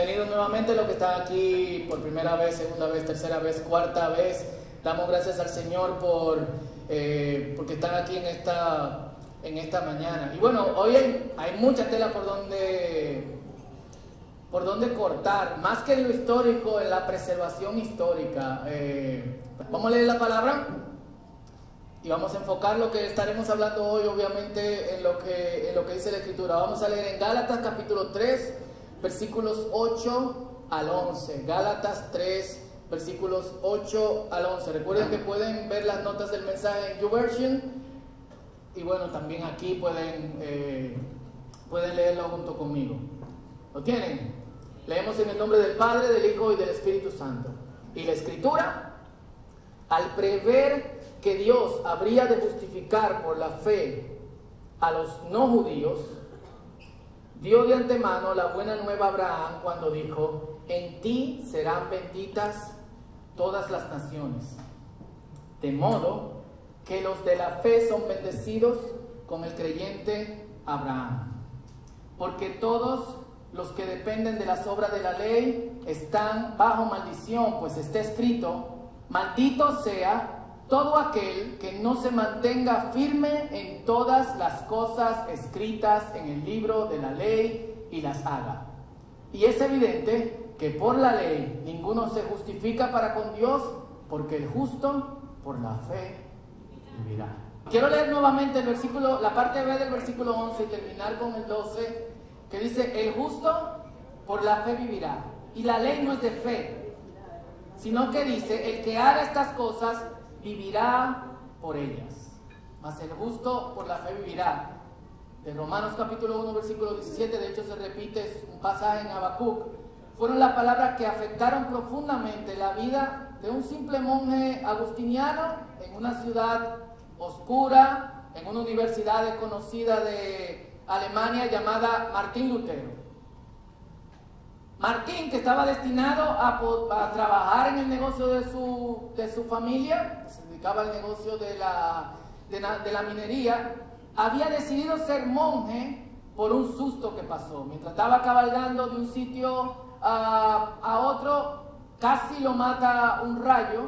bienvenidos nuevamente los que están aquí por primera vez, segunda vez, tercera vez, cuarta vez. Damos gracias al Señor por eh, porque están aquí en esta, en esta mañana. Y bueno, hoy hay, mucha tela por donde, por donde cortar, más que en lo histórico, en la preservación histórica. Eh, vamos a leer la palabra y vamos a enfocar lo que estaremos hablando hoy, obviamente, en lo que, en lo que dice la Escritura. Vamos a leer en Gálatas capítulo 3 versículos 8 al 11. Gálatas 3, versículos 8 al 11. Recuerden que pueden ver las notas del mensaje en YouVersion. Y bueno, también aquí pueden, eh, pueden leerlo junto conmigo. ¿Lo tienen? Leemos en el nombre del Padre, del Hijo y del Espíritu Santo. Y la Escritura, al prever que Dios habría de justificar por la fe a los no judíos, dio de antemano la buena nueva a Abraham cuando dijo, en ti serán benditas todas las naciones. De modo que los de la fe son bendecidos con el creyente Abraham. Porque todos los que dependen de las obras de la ley están bajo maldición, pues está escrito, maldito sea todo aquel que no se mantenga firme en todas las cosas escritas en el libro de la ley y las haga. Y es evidente que por la ley ninguno se justifica para con Dios, porque el justo por la fe vivirá. Quiero leer nuevamente el versículo, la parte B del versículo 11 y terminar con el 12, que dice, el justo por la fe vivirá. Y la ley no es de fe, sino que dice, el que haga estas cosas vivirá por ellas. Mas el justo por la fe vivirá. De Romanos capítulo 1, versículo 17, de hecho se repite un pasaje en Habacuc, fueron las palabras que afectaron profundamente la vida de un simple monje agustiniano en una ciudad oscura, en una universidad desconocida de Alemania llamada Martín Lutero. Martín, que estaba destinado a, trabajar en el negocio de su, de su familia, se dedicaba al negocio de la, de, la, minería, había decidido ser monje por un susto que pasó. Mientras estaba cabalgando de un sitio a, a otro, casi lo mata un rayo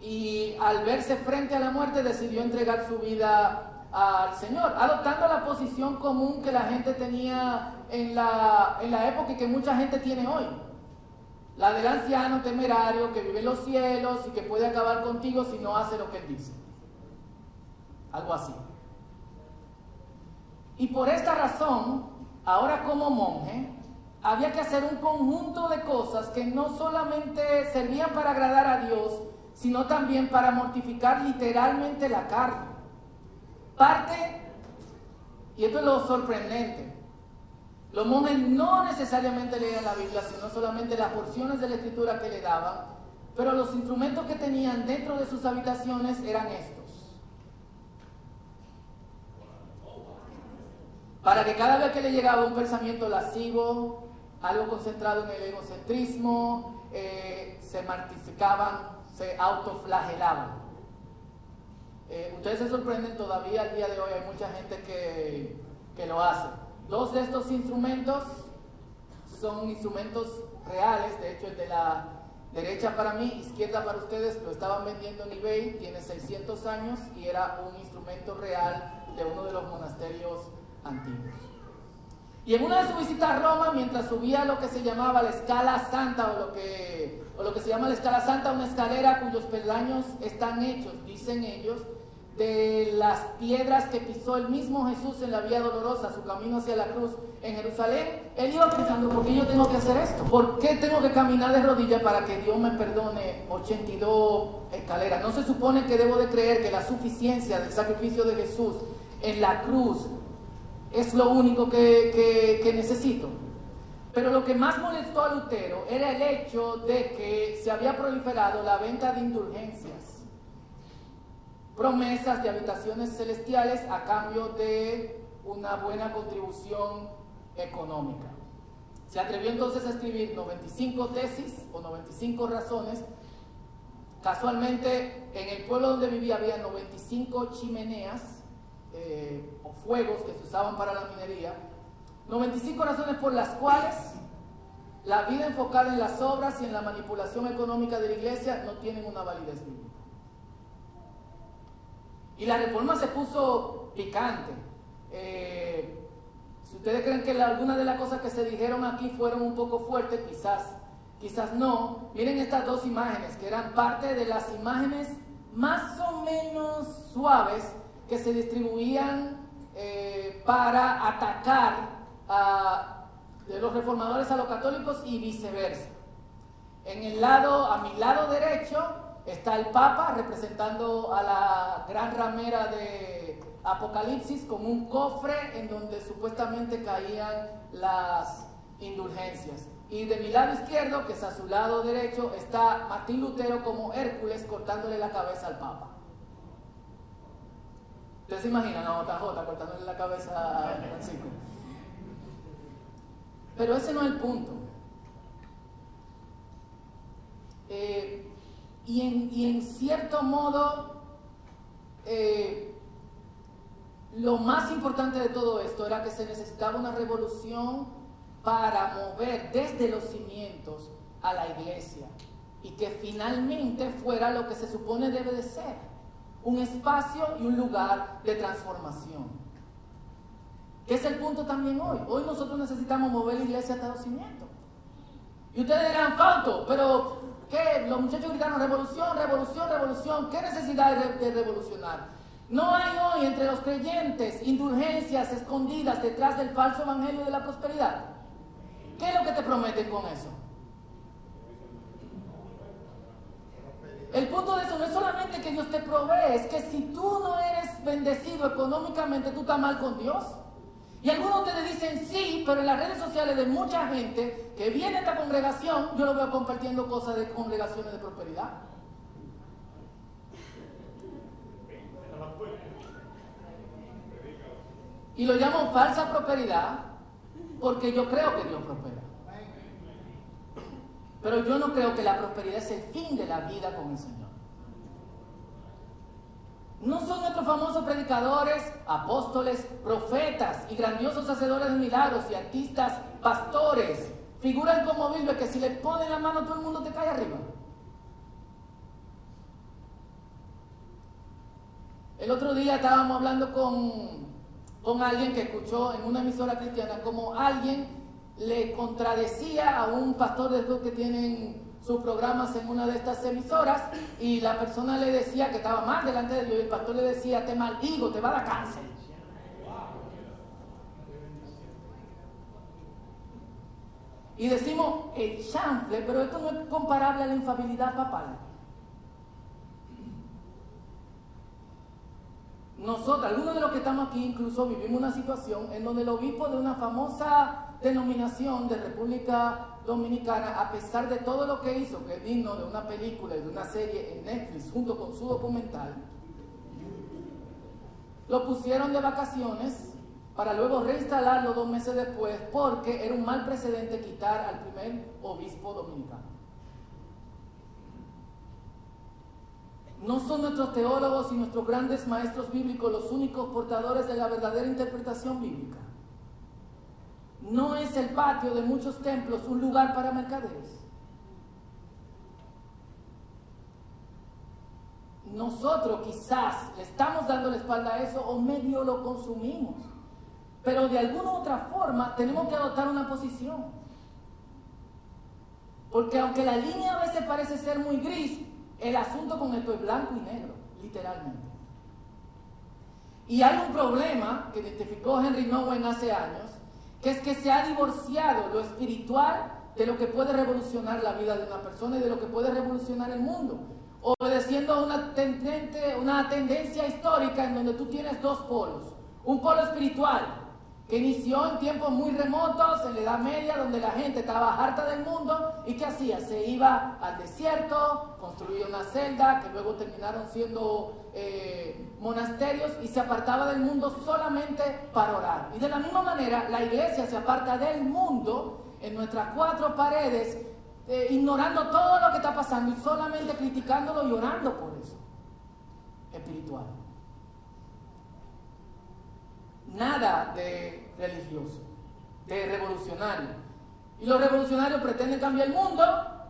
y al verse frente a la muerte decidió entregar su vida al Señor, adoptando la posición común que la gente tenía en la, en la época y que mucha gente tiene hoy. La del anciano temerario que vive en los cielos y que puede acabar contigo si no hace lo que él dice. Algo así. Y por esta razón, ahora como monje, había que hacer un conjunto de cosas que no solamente servían para agradar a Dios, sino también para mortificar literalmente la carne. Parte, y esto es lo sorprendente, los monjes no necesariamente leían la Biblia, sino solamente las porciones de la escritura que le daban, pero los instrumentos que tenían dentro de sus habitaciones eran estos. Para que cada vez que le llegaba un pensamiento lascivo, algo concentrado en el egocentrismo, eh, se martificaban, se autoflagelaban. Eh, ustedes se sorprenden, todavía al día de hoy hay mucha gente que, que lo hace. Dos de estos instrumentos son instrumentos reales, de hecho el de la derecha para mí, izquierda para ustedes, lo estaban vendiendo en eBay, tiene 600 años y era un instrumento real de uno de los monasterios antiguos. Y en una de sus visitas a Roma, mientras subía lo que se llamaba la escala santa o lo que, o lo que se llama la escala santa, una escalera cuyos peldaños están hechos, dicen ellos, de las piedras que pisó el mismo Jesús en la vía dolorosa, su camino hacia la cruz en Jerusalén, él iba pensando, ¿por qué yo tengo que hacer esto? ¿Por qué tengo que caminar de rodillas para que Dios me perdone 82 escaleras? No se supone que debo de creer que la suficiencia del sacrificio de Jesús en la cruz es lo único que, que necesito. Pero lo que más molestó a Lutero era el hecho de que se había proliferado la venta de indulgencias promesas de habitaciones celestiales a cambio de una buena contribución económica. Se atrevió entonces a escribir 95 tesis o 95 razones. Casualmente, en el pueblo donde vivía había 95 chimeneas eh, o fuegos que se usaban para la minería. 95 razones por las cuales la vida enfocada en las obras y en la manipulación económica de la iglesia no tienen una validez bíblica. Y la reforma se puso picante. Eh, si ustedes creen que algunas de las cosas que se dijeron aquí fueron un poco fuertes, quizás, quizás no. Miren estas dos imágenes, que eran parte de las imágenes más o menos suaves que se distribuían eh, para atacar a, los reformadores a los católicos y viceversa. En el lado, a mi lado derecho, está el Papa representando a la gran ramera de Apocalipsis con un cofre en donde supuestamente caían las indulgencias. Y de mi lado izquierdo, que es a su lado derecho, está Martín Lutero como Hércules cortándole la cabeza al Papa. Ustedes se imaginan a JJ cortándole la cabeza a Francisco. Pero ese no es el punto. Eh, y, en, cierto modo, eh, lo más importante de todo esto era que se necesitaba una revolución para mover desde los cimientos a la iglesia y que finalmente fuera lo que se supone debe de ser, un espacio y un lugar de transformación. Que es el punto también hoy. Hoy nosotros necesitamos mover la iglesia hasta los cimientos. Y ustedes dirán, falto, pero ¿qué? Los muchachos gritaron revolución, revolución, revolución. ¿Qué necesidad de revolucionar? No hay hoy entre los creyentes indulgencias escondidas detrás del falso evangelio de la prosperidad. ¿Qué es lo que te prometen con eso? El punto de eso no es solamente que Dios te provee, es que si tú no eres bendecido económicamente, tú estás mal con Dios. Y algunos te dicen sí, pero en las redes sociales de mucha gente que viene a esta congregación, yo lo veo compartiendo cosas de congregaciones de prosperidad. Y lo llamo falsa prosperidad porque yo creo que Dios prospera. Pero yo no creo que la prosperidad es el fin de la vida con el Señor. No son nuestros famosos predicadores, apóstoles, profetas y grandiosos hacedores de milagros y artistas, pastores, figuras como Biblia que si le ponen la mano todo el mundo te cae arriba. El otro día estábamos hablando con con alguien que escuchó en una emisora cristiana como alguien le contradecía a un pastor de estos que tienen sus programas en una de estas emisoras y la persona le decía que estaba mal delante de Dios y el pastor le decía, te maldigo, te va a dar cáncer. Y decimos el chanfle, pero esto no es comparable a la infabilidad papal. Nosotros, algunos de los que estamos aquí, incluso vivimos una situación en donde el obispo de una famosa denominación de República Dominicana, a pesar de todo lo que hizo, que es digno de una película y de una serie en Netflix junto con su documental, lo pusieron de vacaciones para luego reinstalarlo dos meses después porque era un mal precedente quitar al primer obispo dominicano. No son nuestros teólogos y nuestros grandes maestros bíblicos los únicos portadores de la verdadera interpretación bíblica. No es el patio de muchos templos un lugar para mercaderes. Nosotros quizás le estamos dando la espalda a eso o medio lo consumimos. Pero de alguna u otra forma tenemos que adoptar una posición. Porque aunque la línea a veces parece ser muy gris, el asunto con esto es blanco y negro, literalmente. Y hay un problema que identificó Henry Nowen hace años, que es que se ha divorciado lo espiritual de lo que puede revolucionar la vida de una persona y de lo que puede revolucionar el mundo, obedeciendo a una, una tendencia histórica en donde tú tienes dos polos, un polo espiritual que inició en tiempos muy remotos, en la Edad Media, donde la gente estaba harta del mundo y ¿qué hacía? Se iba al desierto, construía una celda, que luego terminaron siendo eh, monasterios y se apartaba del mundo solamente para orar. Y de la misma manera, la iglesia se aparta del mundo en nuestras cuatro paredes, eh, ignorando todo lo que está pasando y solamente criticándolo y orando por eso. Espiritual nada de religioso, de revolucionario. Y los revolucionarios pretenden cambiar el mundo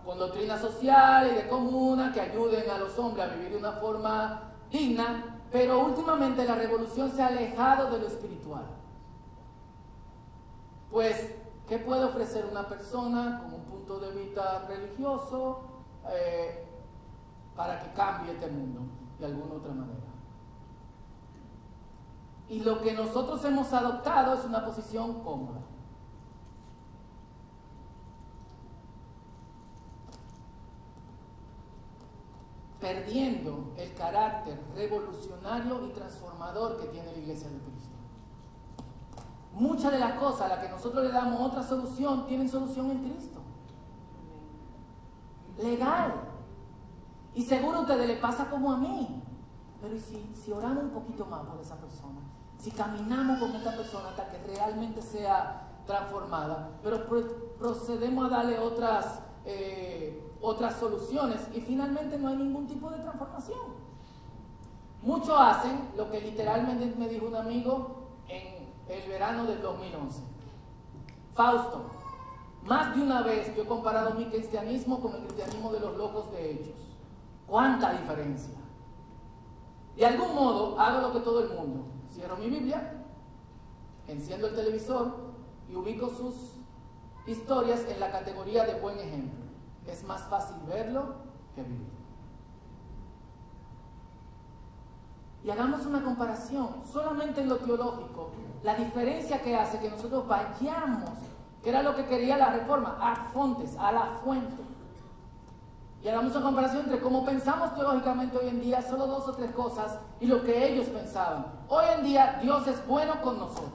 con doctrinas sociales y de comuna que ayuden a los hombres a vivir de una forma digna, pero últimamente la revolución se ha alejado de lo espiritual. Pues, ¿qué puede ofrecer una persona con un punto de vista religioso eh, para que cambie este mundo de alguna otra manera? Y lo que nosotros hemos adoptado es una posición cómoda. perdiendo el carácter revolucionario y transformador que tiene la iglesia de Cristo. Muchas de las cosas a las que nosotros le damos otra solución tienen solución en Cristo. Legal. Y seguro a ustedes le pasa como a mí. Pero si, si oramos un poquito más por esa persona? Si caminamos con esta persona hasta que realmente sea transformada, pero procedemos a darle otras eh, otras soluciones y finalmente no hay ningún tipo de transformación. Muchos hacen lo que literalmente me dijo un amigo en el verano del 2011. Fausto, más de una vez yo he comparado mi cristianismo con el cristianismo de los locos de hechos. ¿Cuánta diferencia? De algún modo hago lo que todo el mundo. Cierro mi Biblia, enciendo el televisor y ubico sus historias en la categoría de buen ejemplo. Es más fácil verlo que vivirlo. Y hagamos una comparación, solamente en lo teológico, la diferencia que hace que nosotros vayamos, que era lo que quería la reforma, a fontes, a la fuente. Y hagamos una comparación entre cómo pensamos teológicamente hoy en día, solo dos o tres cosas, y lo que ellos pensaban. Hoy en día Dios es bueno con nosotros.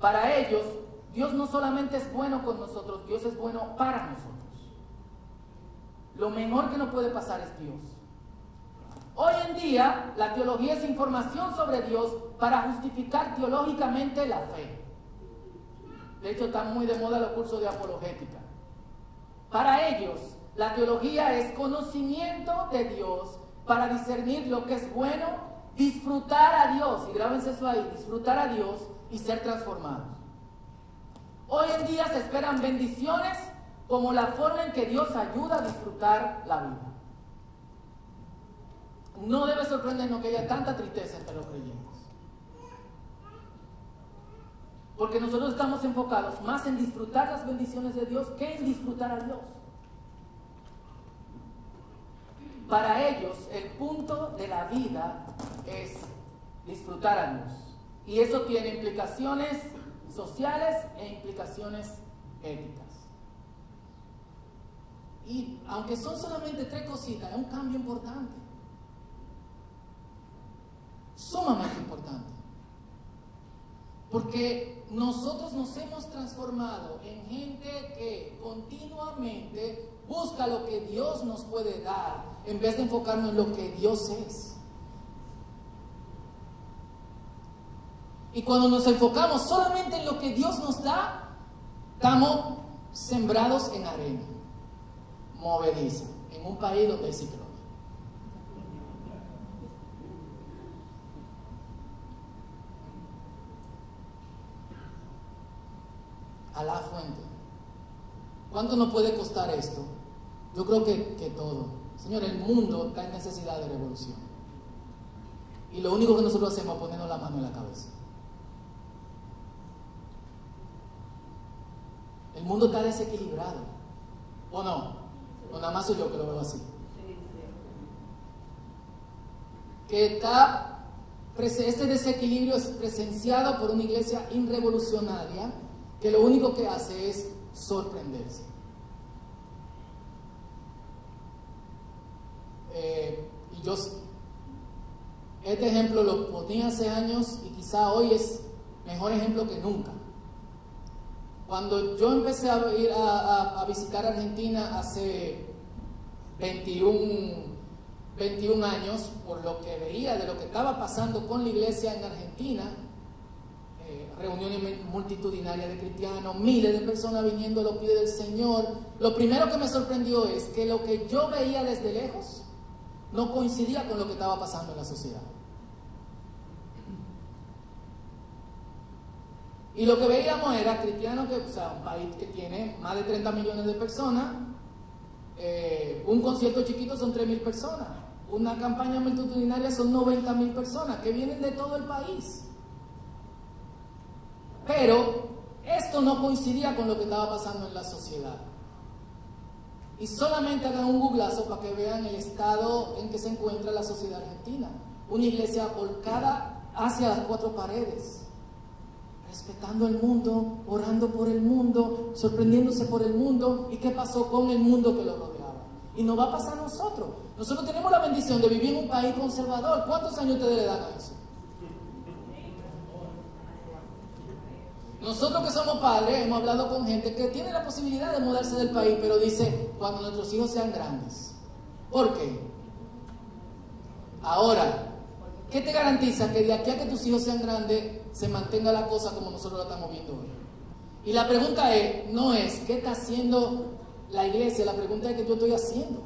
Para ellos, Dios no solamente es bueno con nosotros, Dios es bueno para nosotros. Lo mejor que nos puede pasar es Dios. Hoy en día la teología es información sobre Dios para justificar teológicamente la fe. De hecho, están muy de moda los cursos de apologética. Para ellos, la teología es conocimiento de Dios para discernir lo que es bueno, disfrutar a Dios, y grábense eso ahí, disfrutar a Dios y ser transformados. Hoy en día se esperan bendiciones como la forma en que Dios ayuda a disfrutar la vida. No debe sorprendernos que haya tanta tristeza entre los creyentes. Porque nosotros estamos enfocados más en disfrutar las bendiciones de Dios que en disfrutar a Dios. Para ellos el punto de la vida es disfrutar a Dios. Y eso tiene implicaciones sociales e implicaciones éticas. Y aunque son solamente tres cositas, es un cambio importante. Sumamente importante. Porque nosotros nos hemos transformado en gente que continuamente busca lo que Dios nos puede dar en vez de enfocarnos en lo que Dios es. Y cuando nos enfocamos solamente en lo que Dios nos da, estamos sembrados en arena, movediza, en un país donde hay. A la fuente. ¿Cuánto nos puede costar esto? Yo creo que, que todo. Señor, el mundo está en necesidad de revolución. Y lo único que nosotros hacemos es ponernos la mano en la cabeza. El mundo está desequilibrado. ¿O no? O nada más soy yo que lo veo así. Que está, este desequilibrio es presenciado por una iglesia irrevolucionaria que lo único que hace es sorprenderse. Eh, y yo, este ejemplo lo ponía hace años y quizá hoy es mejor ejemplo que nunca. Cuando yo empecé a ir a, visitar Argentina hace 21, 21 años, por lo que veía de lo que estaba pasando con la iglesia en Argentina, reuniones multitudinarias de cristianos, miles de personas viniendo a los pies del Señor, lo primero que me sorprendió es que lo que yo veía desde lejos no coincidía con lo que estaba pasando en la sociedad. Y lo que veíamos era cristianos, que, o sea, un país que tiene más de 30 millones de personas, eh, un concierto chiquito son 3 mil personas, una campaña multitudinaria son 90 mil personas que vienen de todo el país. Pero esto no coincidía con lo que estaba pasando en la sociedad. Y solamente hagan un googlazo para que vean el estado en que se encuentra la sociedad argentina. Una iglesia volcada hacia las cuatro paredes respetando el mundo, orando por el mundo, sorprendiéndose por el mundo y qué pasó con el mundo que lo rodeaba. Y nos va a pasar a nosotros. Nosotros tenemos la bendición de vivir en un país conservador. ¿Cuántos años ustedes le dan a eso? Nosotros que somos padres hemos hablado con gente que tiene la posibilidad de mudarse del país, pero dice, cuando nuestros hijos sean grandes. ¿Por qué? Ahora, ¿qué te garantiza que de aquí a que tus hijos sean grandes se mantenga la cosa como nosotros la estamos viendo hoy? Y la pregunta es, no es, ¿qué está haciendo la iglesia? La pregunta es, ¿qué yo estoy haciendo?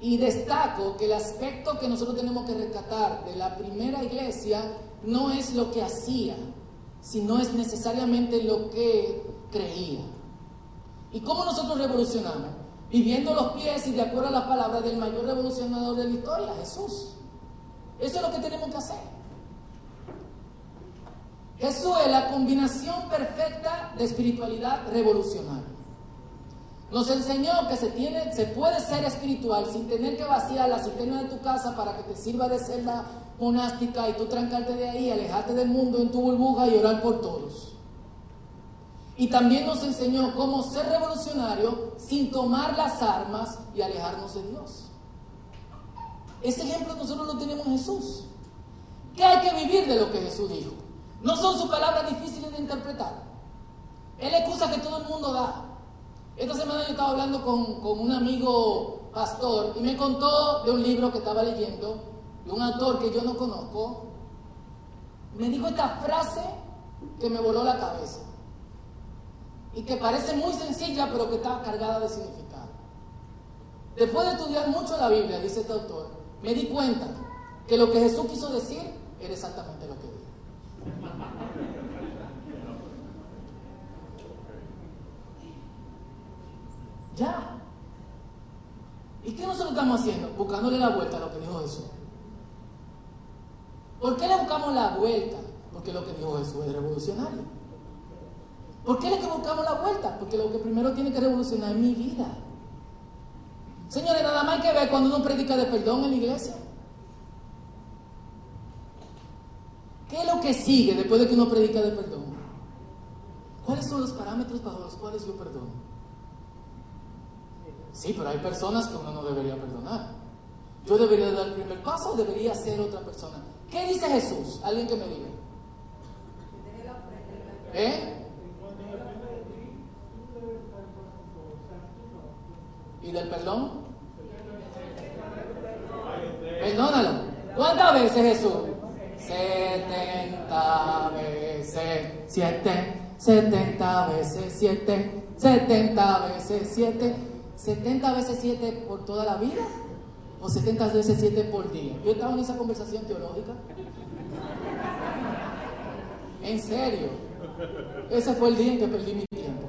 Y destaco que el aspecto que nosotros tenemos que rescatar de la primera iglesia no es lo que hacía, sino es necesariamente lo que creía. ¿Y cómo nosotros revolucionamos? Viviendo los pies y de acuerdo a las palabras del mayor revolucionador de la historia, Jesús. Eso es lo que tenemos que hacer. Jesús es la combinación perfecta de espiritualidad revolucionaria. Nos enseñó que se, tiene, se puede ser espiritual sin tener que vaciar la cisterna de tu casa para que te sirva de celda monástica y tú trancarte de ahí, alejarte del mundo en tu burbuja y orar por todos. Y también nos enseñó cómo ser revolucionario sin tomar las armas y alejarnos de Dios. Ese ejemplo nosotros lo tenemos en Jesús. Que hay que vivir de lo que Jesús dijo. No son sus palabras difíciles de interpretar. Es la excusa que todo el mundo da. Esta semana yo estaba hablando con, con un amigo pastor y me contó de un libro que estaba leyendo un autor que yo no conozco, me dijo esta frase que me voló la cabeza y que parece muy sencilla pero que está cargada de significado. Después de estudiar mucho la Biblia, dice este autor, me di cuenta que lo que Jesús quiso decir era exactamente lo que dijo. Ya. ¿Y qué nosotros estamos haciendo? Buscándole la vuelta a lo que dijo Jesús. ¿Por qué le buscamos la vuelta? Porque lo que dijo Jesús es revolucionario. ¿Por qué le buscamos la vuelta? Porque lo que primero tiene que revolucionar es mi vida. Señores, nada más hay que ver cuando uno predica de perdón en la iglesia. ¿Qué es lo que sigue después de que uno predica de perdón? ¿Cuáles son los parámetros bajo los cuales yo perdono? Sí, pero hay personas que uno no debería perdonar. Yo debería dar el primer paso o debería ser otra persona. ¿Qué dice Jesús? Alguien que me diga. ¿Eh? ¿Y del perdón? Perdónalo. ¿Cuántas veces Jesús? 70 veces 7, 70 veces 7, 70 veces 7, 70 veces 7 por toda la vida o 70 veces 7 por día. Yo estaba en esa conversación teológica. En serio. Ese fue el día en que perdí mi tiempo.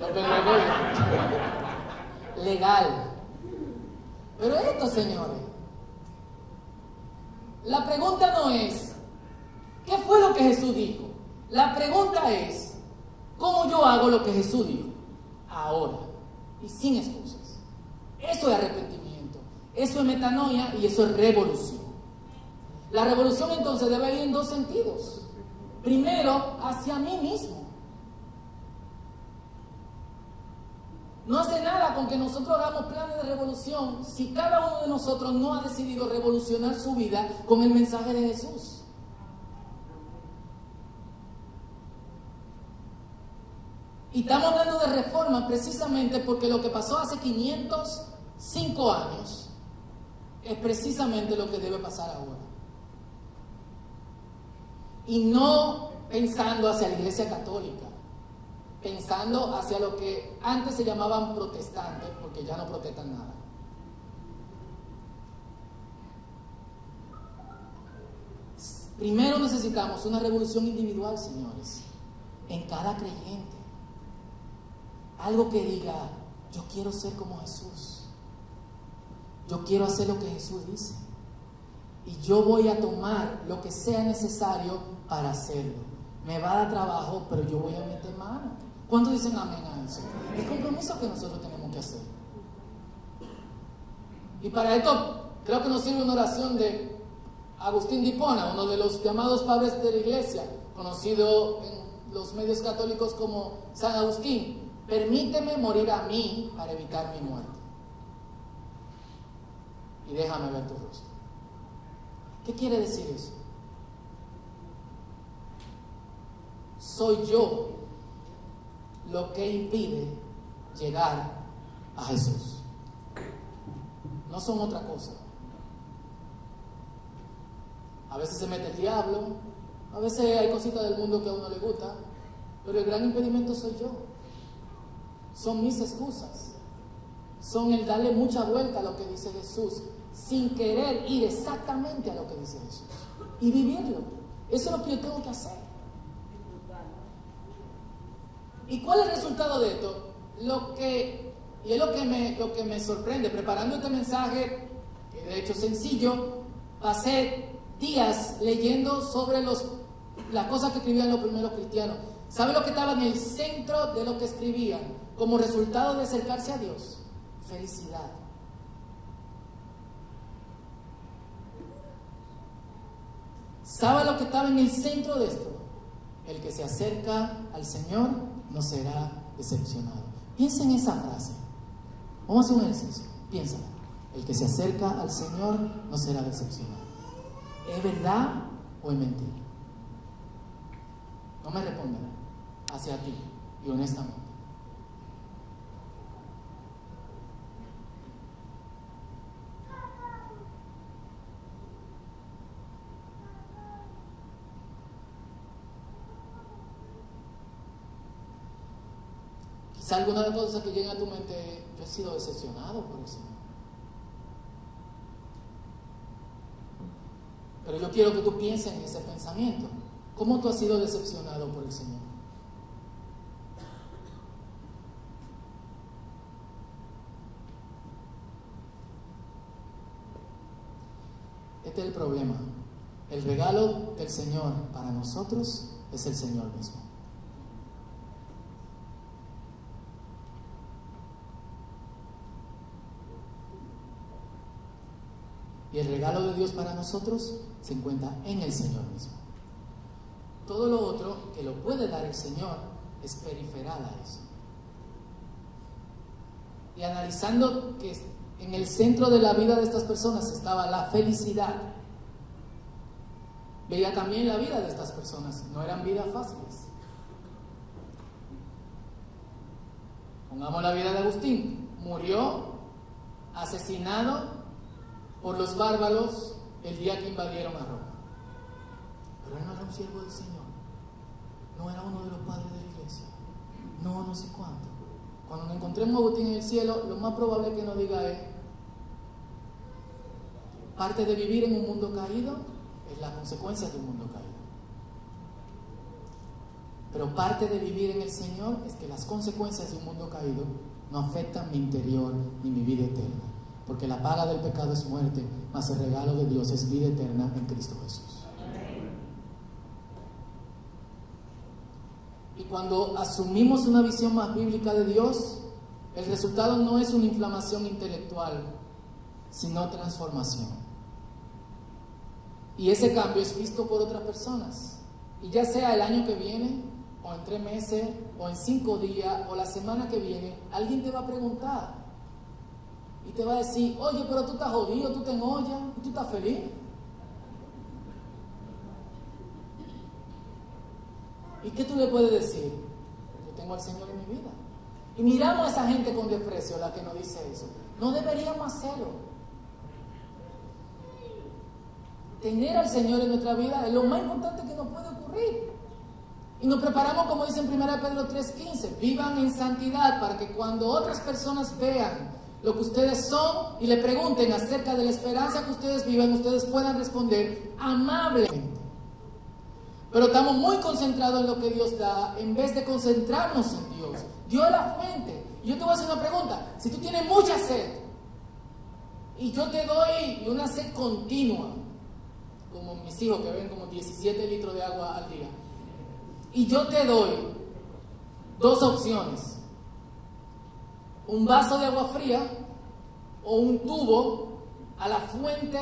Lo Legal. Pero esto, señores, la pregunta no es, ¿qué fue lo que Jesús dijo? La pregunta es, ¿cómo yo hago lo que Jesús dijo? Ahora y sin excusas. Eso es arrepentimiento, eso es metanoia y eso es revolución. La revolución entonces debe ir en dos sentidos. Primero, hacia mí mismo. No hace nada con que nosotros hagamos planes de revolución si cada uno de nosotros no ha decidido revolucionar su vida con el mensaje de Jesús. Y estamos hablando de reforma precisamente porque lo que pasó hace 505 años es precisamente lo que debe pasar ahora. Y no pensando hacia la Iglesia Católica, pensando hacia lo que antes se llamaban protestantes, porque ya no protestan nada. Primero necesitamos una revolución individual, señores, en cada creyente. Algo que diga, yo quiero ser como Jesús. Yo quiero hacer lo que Jesús dice. Y yo voy a tomar lo que sea necesario para hacerlo. Me va a dar trabajo, pero yo voy a meter mano. ¿Cuántos dicen amén a eso? El compromiso que nosotros tenemos que hacer. Y para esto creo que nos sirve una oración de Agustín Dipona, uno de los llamados padres de la iglesia, conocido en los medios católicos como San Agustín. Permíteme morir a mí para evitar mi muerte. Y déjame ver tu rostro. ¿Qué quiere decir eso? Soy yo lo que impide llegar a Jesús. No son otra cosa. A veces se mete el diablo, a veces hay cositas del mundo que a uno le gusta, pero el gran impedimento soy yo. Son mis excusas. Son el darle mucha vuelta a lo que dice Jesús, sin querer ir exactamente a lo que dice Jesús. Y vivirlo. Eso es lo que yo tengo que hacer. ¿Y cuál es el resultado de esto? Lo que, y es lo que me, lo que me sorprende, preparando este mensaje, que de hecho es sencillo, pasé días leyendo sobre los, las cosas que escribían los primeros cristianos. ¿Sabe lo que estaba en el centro de lo que escribían como resultado de acercarse a Dios? Felicidad. ¿Sabe lo que estaba en el centro de esto? El que se acerca al Señor no será decepcionado. Piensa en esa frase. Vamos a hacer un ejercicio. Piensa. El que se acerca al Señor no será decepcionado. ¿Es verdad o es mentira? No me respondan. Hacia ti y honestamente. Quizá alguna de las cosas que lleguen a tu mente, yo he sido decepcionado por el Señor. Pero yo quiero que tú pienses en ese pensamiento. ¿Cómo tú has sido decepcionado por el Señor? Este es el problema. El regalo del Señor para nosotros es el Señor mismo. Y el regalo de Dios para nosotros se encuentra en el Señor mismo. Todo lo otro que lo puede dar el Señor es periferal a eso. Y analizando que en el centro de la vida de estas personas estaba la felicidad, veía también la vida de estas personas. No eran vidas fáciles. Pongamos la vida de Agustín. Murió asesinado por los bárbaros el día que invadieron a Roma. Pero él no era un siervo del Señor, no era uno de los padres de la iglesia, no, no sé cuánto. Cuando nos encontremos a Agustín en el cielo, lo más probable que nos diga es, parte de vivir en un mundo caído es la consecuencia de un mundo caído. Pero parte de vivir en el Señor es que las consecuencias de un mundo caído no afectan mi interior ni mi vida eterna porque la paga del pecado es muerte, mas el regalo de Dios es vida eterna en Cristo Jesús. Y cuando asumimos una visión más bíblica de Dios, el resultado no es una inflamación intelectual, sino transformación. Y ese cambio es visto por otras personas. Y ya sea el año que viene, o en tres meses, o en cinco días, o la semana que viene, alguien te va a preguntar, y te va a decir, oye, pero tú estás jodido, tú te enollas, tú estás feliz. ¿Y qué tú le puedes decir? Yo tengo al Señor en mi vida. Y miramos a esa gente con desprecio, la que nos dice eso. No deberíamos hacerlo. Tener al Señor en nuestra vida es lo más importante que nos puede ocurrir. Y nos preparamos, como dice en 1 Pedro 3:15, vivan en santidad para que cuando otras personas vean lo que ustedes son y le pregunten acerca de la esperanza que ustedes viven, ustedes puedan responder amablemente. Pero estamos muy concentrados en lo que Dios da en vez de concentrarnos en Dios. Dios es la fuente. Yo te voy a hacer una pregunta. Si tú tienes mucha sed y yo te doy una sed continua, como mis hijos que ven como 17 litros de agua al día, y yo te doy dos opciones, un vaso de agua fría o un tubo a la fuente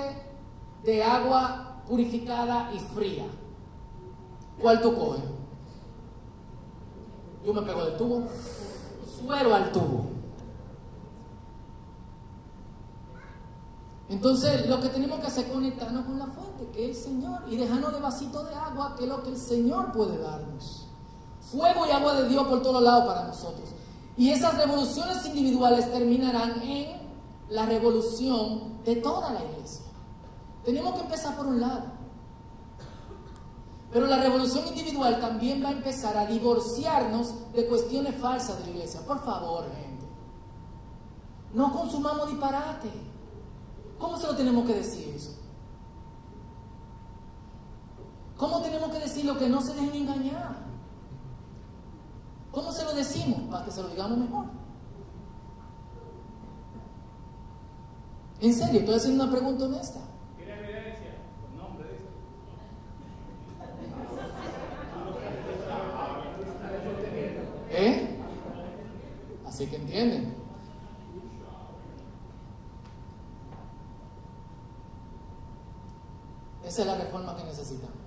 de agua purificada y fría. ¿Cuál tú coges? Yo me pego del tubo, suero al tubo. Entonces, lo que tenemos que hacer es conectarnos con la fuente, que es el Señor, y dejarnos de vasito de agua, que es lo que el Señor puede darnos. Fuego y agua de Dios por todos lados para nosotros. Y esas revoluciones individuales terminarán en la revolución de toda la iglesia. Tenemos que empezar por un lado. Pero la revolución individual también va a empezar a divorciarnos de cuestiones falsas de la iglesia. Por favor, gente. No consumamos disparate. ¿Cómo se lo tenemos que decir eso? ¿Cómo tenemos que decir lo que no se dejen engañar? ¿Cómo se lo decimos? Para que se lo digamos mejor. En serio, estoy haciendo una pregunta honesta. ¿Eh? Así que entienden. Esa es la reforma que necesitamos.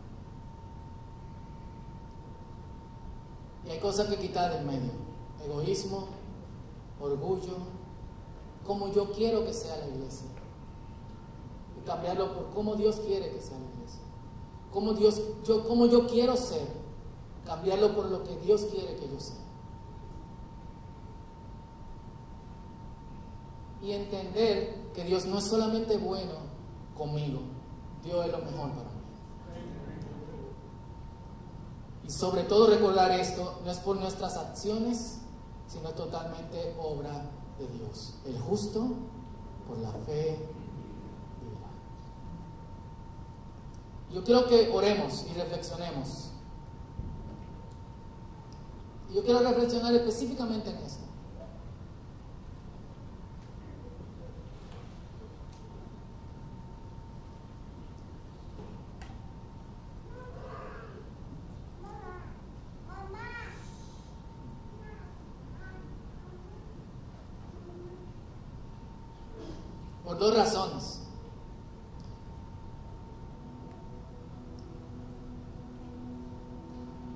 Y hay cosas que quitar del medio. Egoísmo, orgullo, como yo quiero que sea la iglesia. Y cambiarlo por cómo Dios quiere que sea la iglesia. Como Dios, yo, como yo quiero ser. Cambiarlo por lo que Dios quiere que yo sea. Y entender que Dios no es solamente bueno conmigo, Dios es lo mejor para mí. Y sobre todo recordar esto, no es por nuestras acciones, sino totalmente obra de Dios. El justo por la fe vivirá. Yo quiero que oremos y reflexionemos. Yo quiero reflexionar específicamente en esto. Por dos razones.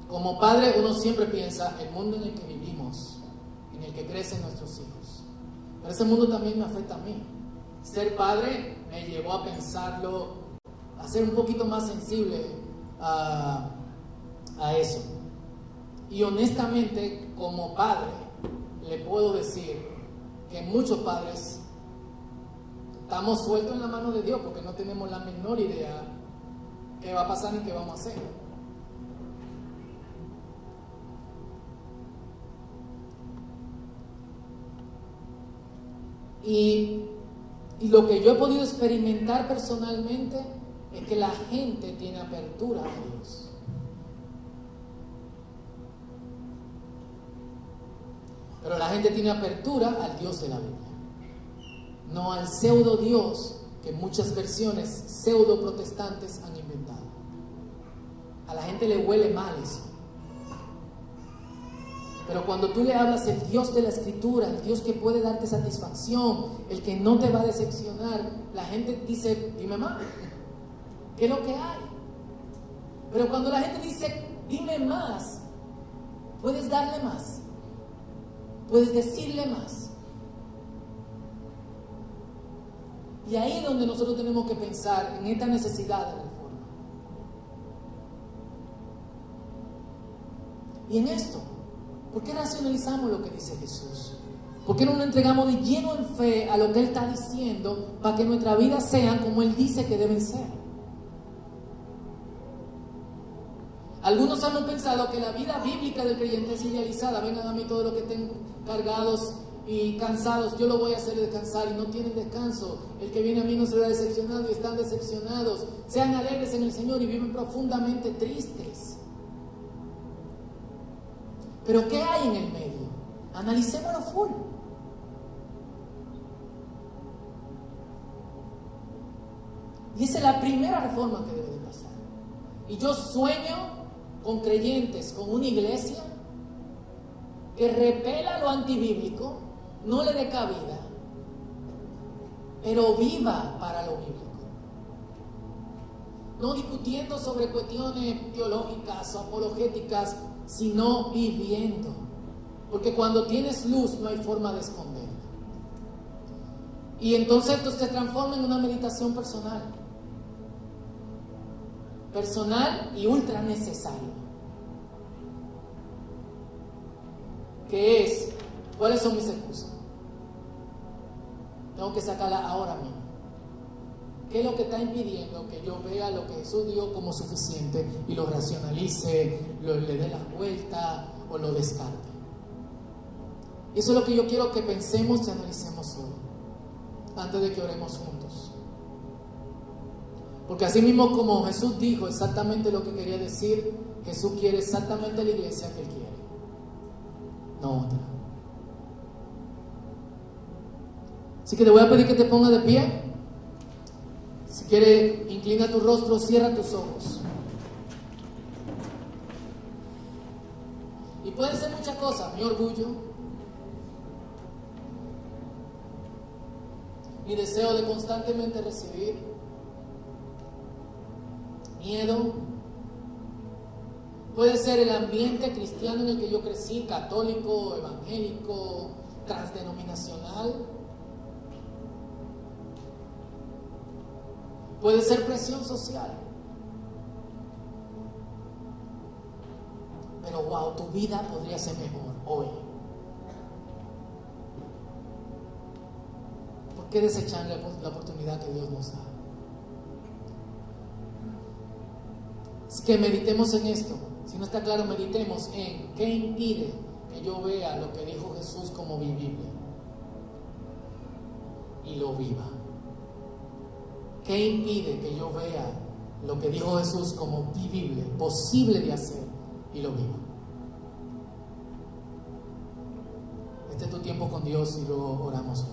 Como padre uno siempre piensa el mundo en el que vivimos, en el que crecen nuestros hijos. Pero ese mundo también me afecta a mí. Ser padre me llevó a pensarlo, a ser un poquito más sensible a, a eso. Y honestamente, como padre, le puedo decir que muchos padres estamos sueltos en la mano de Dios porque no tenemos la menor idea qué va a pasar ni qué vamos a hacer. Y, lo que yo he podido experimentar personalmente es que la gente tiene apertura a Dios. Pero la gente tiene apertura al Dios de la Biblia no al pseudo Dios que muchas versiones pseudo protestantes han inventado. A la gente le huele mal eso. Pero cuando tú le hablas el Dios de la escritura, el Dios que puede darte satisfacción, el que no te va a decepcionar, la gente dice, dime más, ¿qué es lo que hay? Pero cuando la gente dice, dime más, puedes darle más, puedes decirle más. Y ahí es donde nosotros tenemos que pensar en esta necesidad de reforma. Y en esto, ¿por qué racionalizamos lo que dice Jesús? ¿Por qué no nos entregamos de lleno en fe a lo que Él está diciendo para que nuestra vida sean como Él dice que deben ser? Algunos han pensado que la vida bíblica del creyente es idealizada. Vengan a mí todos los que estén cargados y cansados, yo lo voy a hacer descansar y no tienen descanso. El que viene a mí no será decepcionado y están decepcionados. Sean alegres en el Señor y viven profundamente tristes. Pero ¿qué hay en el medio? Analicémoslo full. Y esa es la primera reforma que debe de pasar. Y yo sueño con creyentes, con una iglesia que repela lo antibíblico, no le dé cabida, pero viva para lo bíblico. No discutiendo sobre cuestiones teológicas o apologéticas, sino viviendo. Porque cuando tienes luz no hay forma de esconderla. Y entonces esto se transforma en una meditación personal. Personal y ultra necesario. Que es, ¿cuáles son mis excusas? Tengo que sacarla ahora mismo. ¿Qué es lo que está impidiendo que yo vea lo que Jesús dio como suficiente y lo racionalice, lo, le dé la vuelta o lo descarte? Eso es lo que yo quiero que pensemos y analicemos hoy, antes de que oremos juntos. Porque así mismo como Jesús dijo exactamente lo que quería decir, Jesús quiere exactamente la iglesia que Él quiere, no otra. Así que te voy a pedir que te ponga de pie. Si quiere, inclina tu rostro, cierra tus ojos. Pueden ser muchas cosas, mi orgullo, mi deseo de constantemente recibir, miedo, puede ser el ambiente cristiano en el que yo crecí, católico, evangélico, transdenominacional. Puede ser presión social. Pero wow, tu vida podría ser mejor hoy. ¿Por qué desechar la oportunidad que Dios nos da? Así que meditemos en esto. Si no está claro, meditemos en qué impide que yo vea lo que dijo Jesús como vivible y lo viva. ¿Qué impide que yo vea lo que dijo Jesús como vivible, posible de hacer y lo viva? Este es tu tiempo con Dios y luego oramos.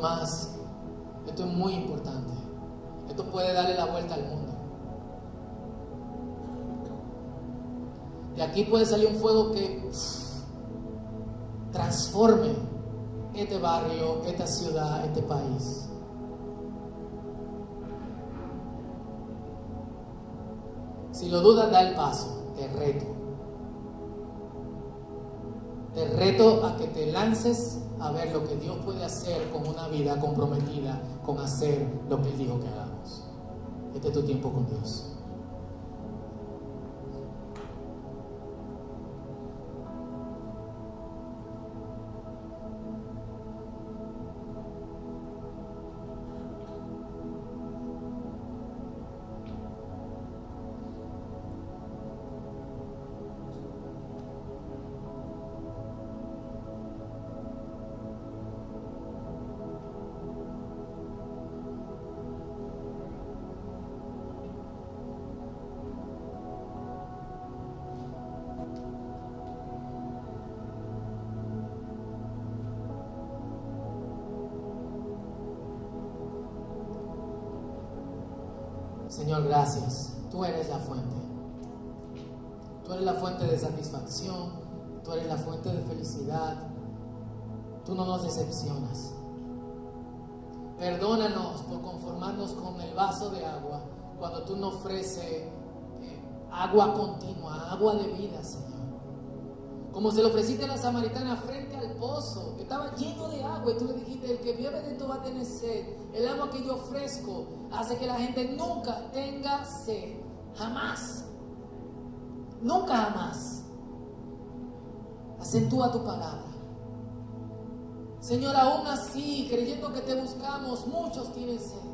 Más. Esto es muy importante. Esto puede darle la vuelta al mundo. De aquí puede salir un fuego que transforme este barrio, esta ciudad, este país. Si lo dudas, da el paso, te reto. Te reto a que te lances a ver lo que Dios puede hacer con una vida comprometida con hacer lo que Él dijo que hagamos. Este es tu tiempo con Dios. Señor, gracias. Tú eres la fuente. Tú eres la fuente de satisfacción. Tú eres la fuente de felicidad. Tú no nos decepcionas. Perdónanos por conformarnos con el vaso de agua cuando tú nos ofreces eh, agua continua, agua de vida, Señor. Como se lo ofreciste a la samaritana frente estaba lleno de agua, y tú le dijiste, el que bebe de esto va a tener sed. El agua que yo ofrezco hace que la gente nunca tenga sed. Jamás. Nunca jamás. Acentúa tu palabra. Señor, aún así, creyendo que te buscamos, muchos tienen sed.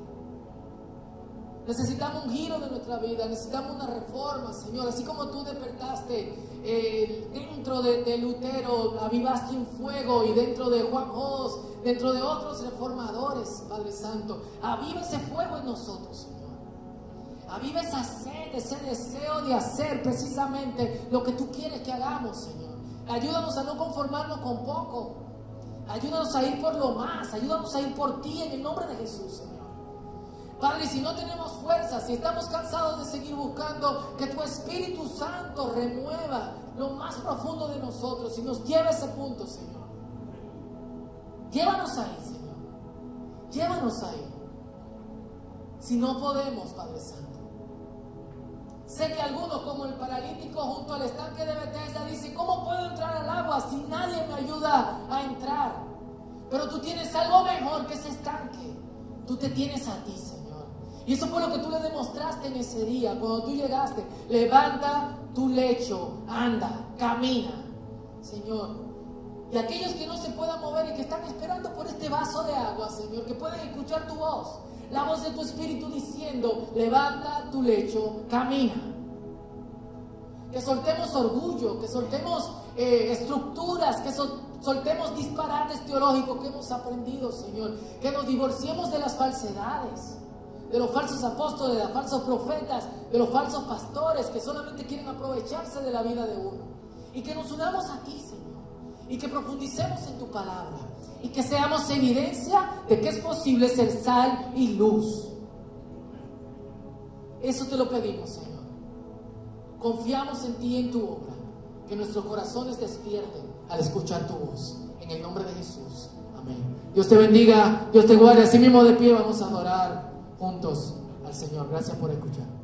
Necesitamos un giro de nuestra vida, necesitamos una reforma, Señor. Así como tú despertaste eh, dentro de, Lutero, avivaste un fuego y dentro de Juan Jos, dentro de otros reformadores, Padre Santo, aviva ese fuego en nosotros, Señor. Aviva esa sed, ese deseo de hacer precisamente lo que tú quieres que hagamos, Señor. Ayúdanos a no conformarnos con poco. Ayúdanos a ir por lo más. Ayúdanos a ir por ti en el nombre de Jesús, Señor. Padre, si no tenemos fuerzas, si estamos cansados de seguir buscando que tu Espíritu Santo remueva lo más profundo de nosotros y nos lleve a ese punto, Señor. Llévanos ahí, Señor. Llévanos ahí. Si no podemos, Padre Santo. Sé que algunos, como el paralítico junto al estanque de Bethesda, dicen, ¿cómo puedo entrar al agua si nadie me ayuda a entrar? Pero tú tienes algo mejor que ese estanque. Tú te tienes a ti, Señor. Y eso fue lo que tú le demostraste en ese día, cuando tú llegaste. Levanta tu lecho, anda, camina, Señor. Y aquellos que no se puedan mover y que están esperando por este vaso de agua, Señor, que pueden escuchar tu voz, la voz de tu espíritu diciendo, levanta tu lecho, camina. Que soltemos orgullo, que soltemos eh, estructuras, que soltemos disparates teológicos que hemos aprendido, Señor. Que nos divorciemos de las falsedades de los falsos apóstoles, de los falsos profetas, de los falsos pastores que solamente quieren aprovecharse de la vida de uno. Y que nos unamos a ti, Señor. Y que profundicemos en tu palabra. Y que seamos evidencia de que es posible ser sal y luz. Eso te lo pedimos, Señor. Confiamos en ti y en tu obra. Que nuestros corazones despierten al escuchar tu voz. En el nombre de Jesús. Amén. Dios te bendiga, Dios te guarde. Así mismo de pie vamos a adorar juntos al Señor. Gracias por escuchar.